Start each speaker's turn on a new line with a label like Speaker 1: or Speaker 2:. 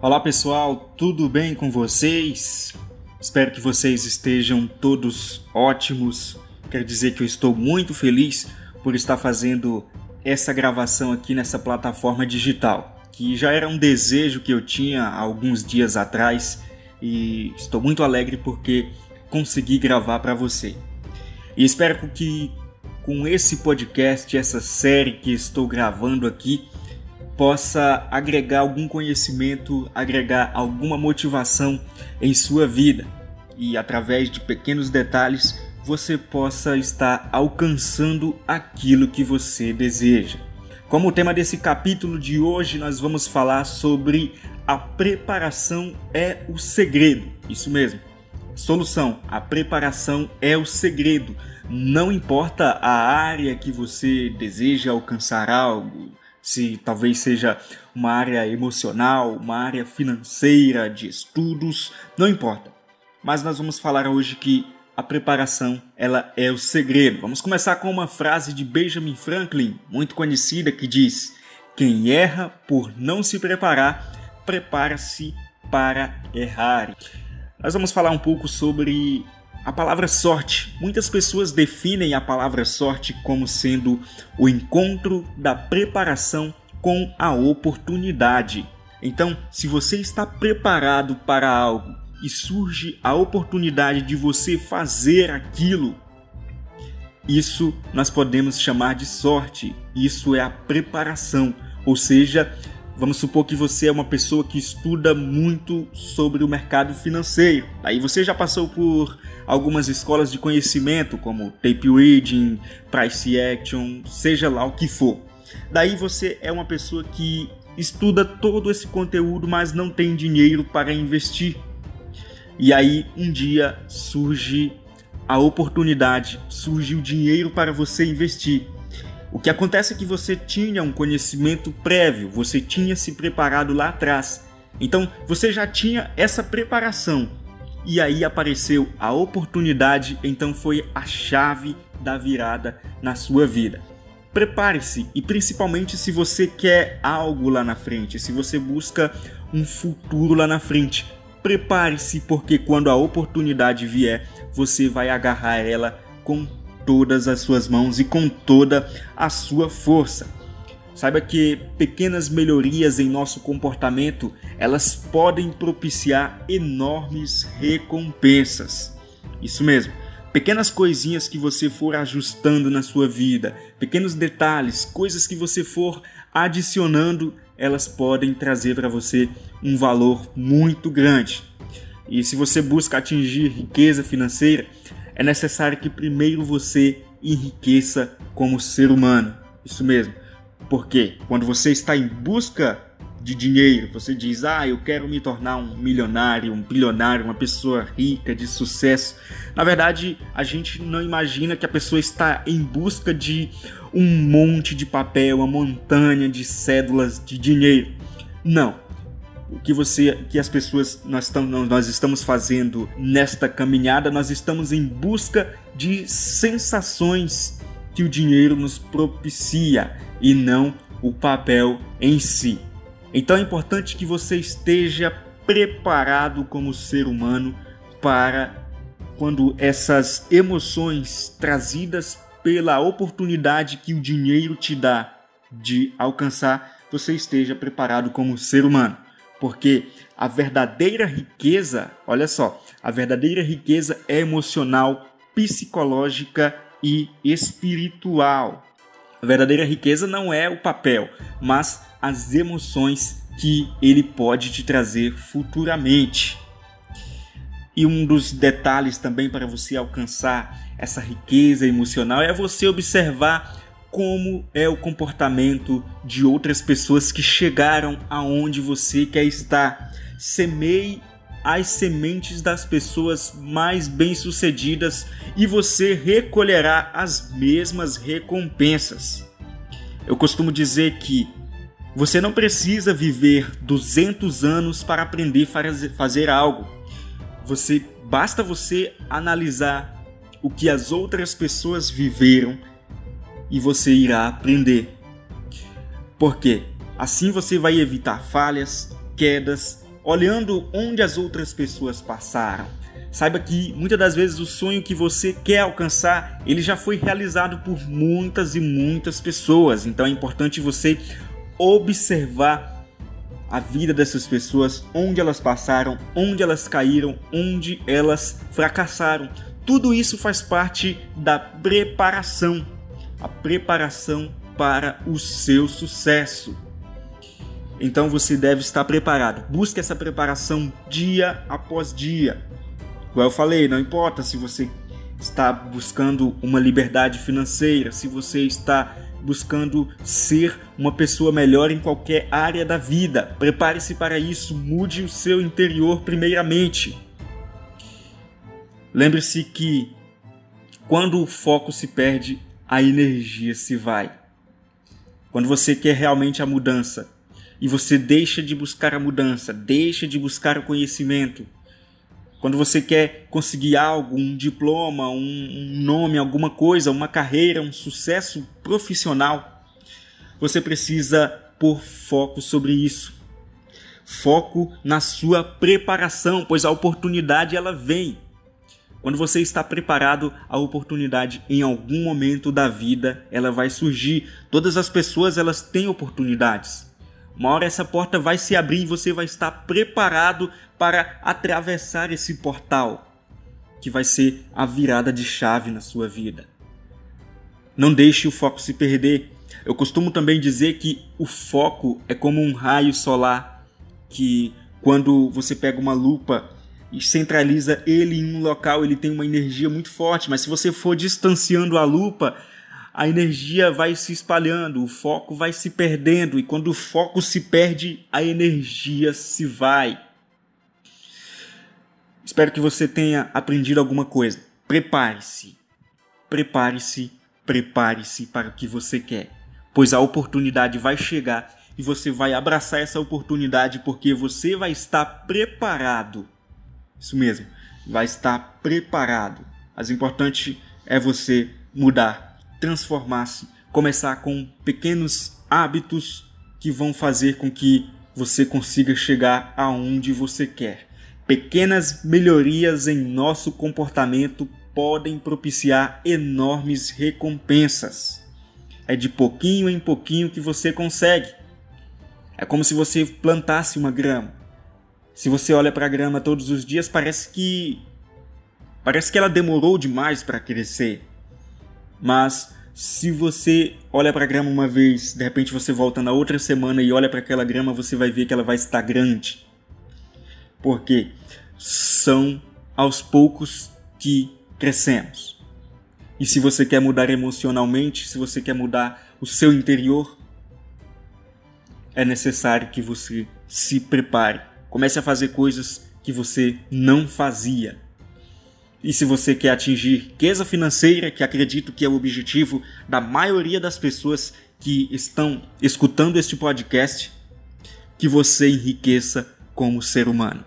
Speaker 1: Olá pessoal, tudo bem com vocês? Espero que vocês estejam todos ótimos. Quero dizer que eu estou muito feliz por estar fazendo essa gravação aqui nessa plataforma digital, que já era um desejo que eu tinha alguns dias atrás e estou muito alegre porque consegui gravar para você. E espero que com esse podcast, essa série que estou gravando aqui, possa agregar algum conhecimento, agregar alguma motivação em sua vida e através de pequenos detalhes você possa estar alcançando aquilo que você deseja. Como o tema desse capítulo de hoje, nós vamos falar sobre a preparação é o segredo. Isso mesmo. Solução: a preparação é o segredo. Não importa a área que você deseja alcançar algo, se talvez seja uma área emocional, uma área financeira, de estudos, não importa. Mas nós vamos falar hoje que a preparação ela é o segredo. Vamos começar com uma frase de Benjamin Franklin, muito conhecida, que diz: Quem erra por não se preparar, prepara-se para errar. Nós vamos falar um pouco sobre a palavra sorte. Muitas pessoas definem a palavra sorte como sendo o encontro da preparação com a oportunidade. Então, se você está preparado para algo e surge a oportunidade de você fazer aquilo, isso nós podemos chamar de sorte. Isso é a preparação, ou seja, Vamos supor que você é uma pessoa que estuda muito sobre o mercado financeiro. Aí você já passou por algumas escolas de conhecimento, como tape reading, price action, seja lá o que for. Daí você é uma pessoa que estuda todo esse conteúdo, mas não tem dinheiro para investir. E aí um dia surge a oportunidade, surge o dinheiro para você investir. O que acontece é que você tinha um conhecimento prévio, você tinha se preparado lá atrás. Então você já tinha essa preparação. E aí apareceu a oportunidade, então foi a chave da virada na sua vida. Prepare-se e principalmente se você quer algo lá na frente, se você busca um futuro lá na frente, prepare-se porque quando a oportunidade vier, você vai agarrar ela com todas as suas mãos e com toda a sua força. Saiba que pequenas melhorias em nosso comportamento, elas podem propiciar enormes recompensas. Isso mesmo. Pequenas coisinhas que você for ajustando na sua vida, pequenos detalhes, coisas que você for adicionando, elas podem trazer para você um valor muito grande. E se você busca atingir riqueza financeira, é necessário que primeiro você enriqueça como ser humano. Isso mesmo. Porque quando você está em busca de dinheiro, você diz: "Ah, eu quero me tornar um milionário, um bilionário, uma pessoa rica de sucesso". Na verdade, a gente não imagina que a pessoa está em busca de um monte de papel, uma montanha de cédulas de dinheiro. Não que você, que as pessoas nós nós estamos fazendo nesta caminhada, nós estamos em busca de sensações que o dinheiro nos propicia e não o papel em si. Então é importante que você esteja preparado como ser humano para quando essas emoções trazidas pela oportunidade que o dinheiro te dá de alcançar, você esteja preparado como ser humano porque a verdadeira riqueza, olha só, a verdadeira riqueza é emocional, psicológica e espiritual. A verdadeira riqueza não é o papel, mas as emoções que ele pode te trazer futuramente. E um dos detalhes também para você alcançar essa riqueza emocional é você observar como é o comportamento de outras pessoas que chegaram aonde você quer estar. Semeie as sementes das pessoas mais bem-sucedidas e você recolherá as mesmas recompensas. Eu costumo dizer que você não precisa viver 200 anos para aprender a fazer algo. Você basta você analisar o que as outras pessoas viveram e você irá aprender. Porque Assim você vai evitar falhas, quedas, olhando onde as outras pessoas passaram. Saiba que muitas das vezes o sonho que você quer alcançar, ele já foi realizado por muitas e muitas pessoas. Então é importante você observar a vida dessas pessoas, onde elas passaram, onde elas caíram, onde elas fracassaram. Tudo isso faz parte da preparação, a preparação para o seu sucesso. Então você deve estar preparado. Busque essa preparação dia após dia. Como eu falei, não importa se você está buscando uma liberdade financeira, se você está buscando ser uma pessoa melhor em qualquer área da vida. Prepare-se para isso, mude o seu interior primeiramente. Lembre-se que quando o foco se perde, a energia se vai. Quando você quer realmente a mudança, e você deixa de buscar a mudança, deixa de buscar o conhecimento. Quando você quer conseguir algo, um diploma, um, um nome, alguma coisa, uma carreira, um sucesso profissional, você precisa pôr foco sobre isso. Foco na sua preparação, pois a oportunidade ela vem. Quando você está preparado, a oportunidade em algum momento da vida ela vai surgir. Todas as pessoas elas têm oportunidades. Uma hora essa porta vai se abrir e você vai estar preparado para atravessar esse portal, que vai ser a virada de chave na sua vida. Não deixe o foco se perder. Eu costumo também dizer que o foco é como um raio solar que, quando você pega uma lupa centraliza ele em um local, ele tem uma energia muito forte, mas se você for distanciando a lupa, a energia vai se espalhando, o foco vai se perdendo, e quando o foco se perde, a energia se vai. Espero que você tenha aprendido alguma coisa. Prepare-se, prepare-se, prepare-se para o que você quer, pois a oportunidade vai chegar e você vai abraçar essa oportunidade porque você vai estar preparado. Isso mesmo, vai estar preparado. Mas o importante é você mudar transformar-se, começar com pequenos hábitos que vão fazer com que você consiga chegar aonde você quer. Pequenas melhorias em nosso comportamento podem propiciar enormes recompensas. É de pouquinho em pouquinho que você consegue. É como se você plantasse uma grama. Se você olha para a grama todos os dias, parece que parece que ela demorou demais para crescer. Mas se você olha para a grama uma vez, de repente você volta na outra semana e olha para aquela grama, você vai ver que ela vai estar grande. Porque são aos poucos que crescemos. E se você quer mudar emocionalmente, se você quer mudar o seu interior, é necessário que você se prepare. Comece a fazer coisas que você não fazia e se você quer atingir riqueza financeira, que acredito que é o objetivo da maioria das pessoas que estão escutando este podcast, que você enriqueça como ser humano.